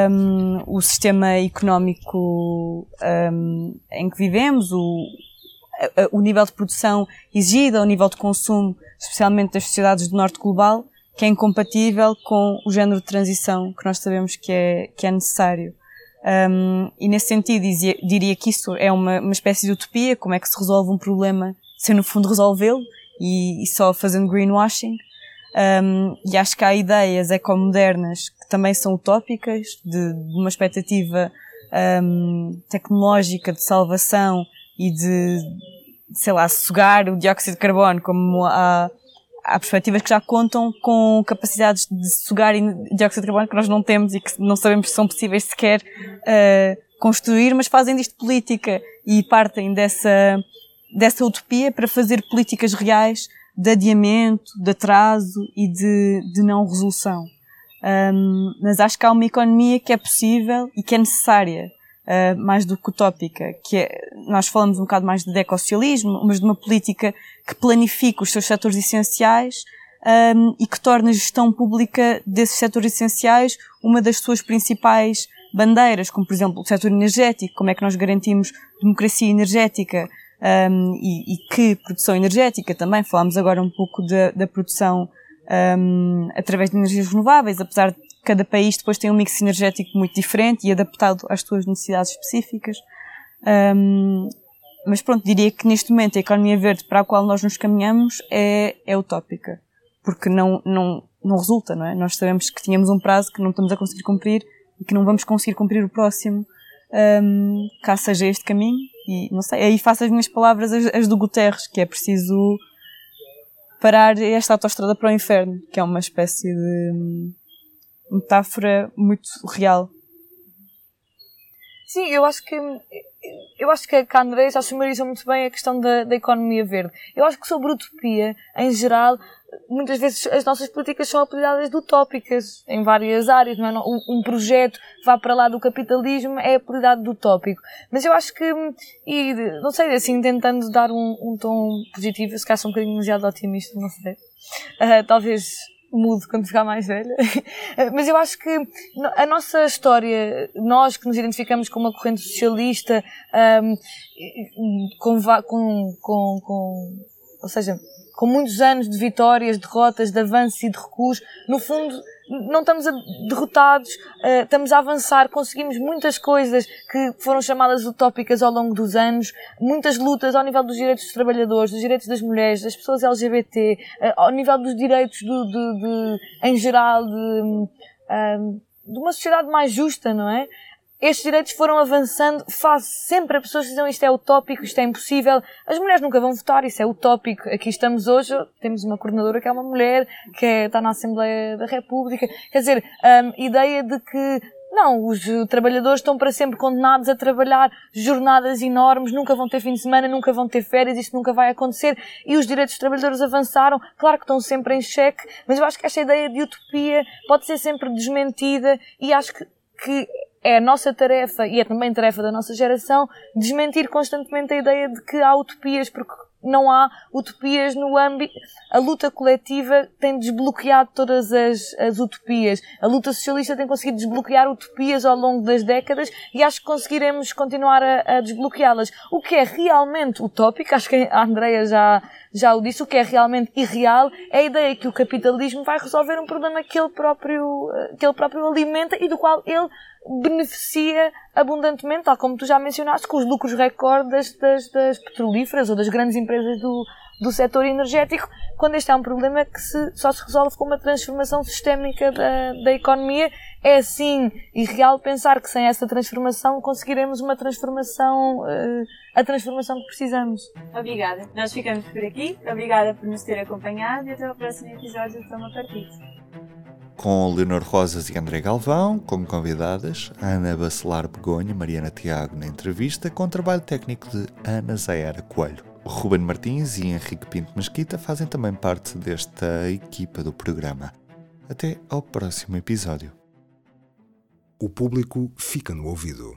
um, o sistema económico um, em que vivemos, o, o nível de produção exigido, o nível de consumo, especialmente das sociedades do norte global, que é incompatível com o género de transição que nós sabemos que é, que é necessário. Um, e nesse sentido dizia, diria que isso é uma, uma espécie de utopia, como é que se resolve um problema sem no fundo resolvê-lo e, e, só fazendo greenwashing. Um, e acho que há ideias ecomodernas que também são utópicas, de, de uma expectativa um, tecnológica de salvação e de, sei lá, sugar o dióxido de carbono, como há, há perspectivas que já contam com capacidades de sugar dióxido de carbono que nós não temos e que não sabemos se são possíveis sequer uh, construir, mas fazem disto política e partem dessa, dessa utopia para fazer políticas reais de adiamento, de atraso e de, de não resolução. Um, mas acho que há uma economia que é possível e que é necessária, uh, mais do que utópica, que é, nós falamos um bocado mais de ecossocialismo, mas de uma política que planifica os seus setores essenciais um, e que torna a gestão pública desses setores essenciais uma das suas principais bandeiras, como por exemplo o setor energético, como é que nós garantimos democracia energética um, e, e, que produção energética também, falámos agora um pouco da, da produção um, através de energias renováveis, apesar de cada país depois tem um mix energético muito diferente e adaptado às suas necessidades específicas. Um, mas pronto, diria que neste momento a economia verde para a qual nós nos caminhamos é, é utópica. Porque não, não, não resulta, não é? Nós sabemos que tínhamos um prazo que não estamos a conseguir cumprir e que não vamos conseguir cumprir o próximo, um, caso seja este caminho. E não sei, aí faço as minhas palavras as, as do Guterres, que é preciso parar esta autoestrada para o inferno, que é uma espécie de hum, metáfora muito real. Sim, eu acho que eu acho que a André já sumariza muito bem a questão da, da economia verde. Eu acho que sobre utopia, em geral, muitas vezes as nossas políticas são apelidadas de utópicas em várias áreas, não é? Um, projeto que vá para lá do capitalismo é apelidado de utópico. Mas eu acho que, e não sei, assim, tentando dar um, um tom positivo, se calhar sou um bocadinho demasiado otimista, não sei. Uh, talvez mudo quando ficar mais velha. Mas eu acho que a nossa história, nós que nos identificamos com uma corrente socialista, um, com, com, com, com, ou seja, com muitos anos de vitórias, derrotas, de avanços e de recuos, no fundo não estamos derrotados, uh, estamos a avançar, conseguimos muitas coisas que foram chamadas utópicas ao longo dos anos, muitas lutas ao nível dos direitos dos trabalhadores, dos direitos das mulheres, das pessoas LGBT, uh, ao nível dos direitos do, de, de, em geral de, uh, de uma sociedade mais justa, não é? Estes direitos foram avançando faz sempre. As pessoas dizem isto é utópico, isto é impossível. As mulheres nunca vão votar, isso é utópico. Aqui estamos hoje, temos uma coordenadora que é uma mulher, que é, está na Assembleia da República. Quer dizer, a um, ideia de que não, os trabalhadores estão para sempre condenados a trabalhar jornadas enormes, nunca vão ter fim de semana, nunca vão ter férias, isto nunca vai acontecer. E os direitos dos trabalhadores avançaram, claro que estão sempre em xeque, mas eu acho que esta ideia de utopia pode ser sempre desmentida e acho que, que é a nossa tarefa e é também tarefa da nossa geração desmentir constantemente a ideia de que há utopias, porque não há utopias no âmbito. A luta coletiva tem desbloqueado todas as, as utopias. A luta socialista tem conseguido desbloquear utopias ao longo das décadas e acho que conseguiremos continuar a, a desbloqueá-las. O que é realmente utópico, acho que a Andrea já, já o disse, o que é realmente irreal é a ideia que o capitalismo vai resolver um problema que ele próprio, que ele próprio alimenta e do qual ele beneficia abundantemente, tal como tu já mencionaste, com os lucros recorde das, das, das petrolíferas ou das grandes empresas do, do setor energético, quando este é um problema que se, só se resolve com uma transformação sistémica da, da economia. É assim irreal pensar que sem essa transformação conseguiremos uma transformação, uh, a transformação que precisamos. Obrigada. Nós ficamos por aqui. Obrigada por nos ter acompanhado e até ao próximo episódio do Toma Partido com Leonor Rosas e André Galvão como convidadas, Ana Bacelar Begonha, Mariana Tiago na entrevista, com trabalho técnico de Ana Zaera Coelho. Ruben Martins e Henrique Pinto Mesquita fazem também parte desta equipa do programa. Até ao próximo episódio. O público fica no ouvido.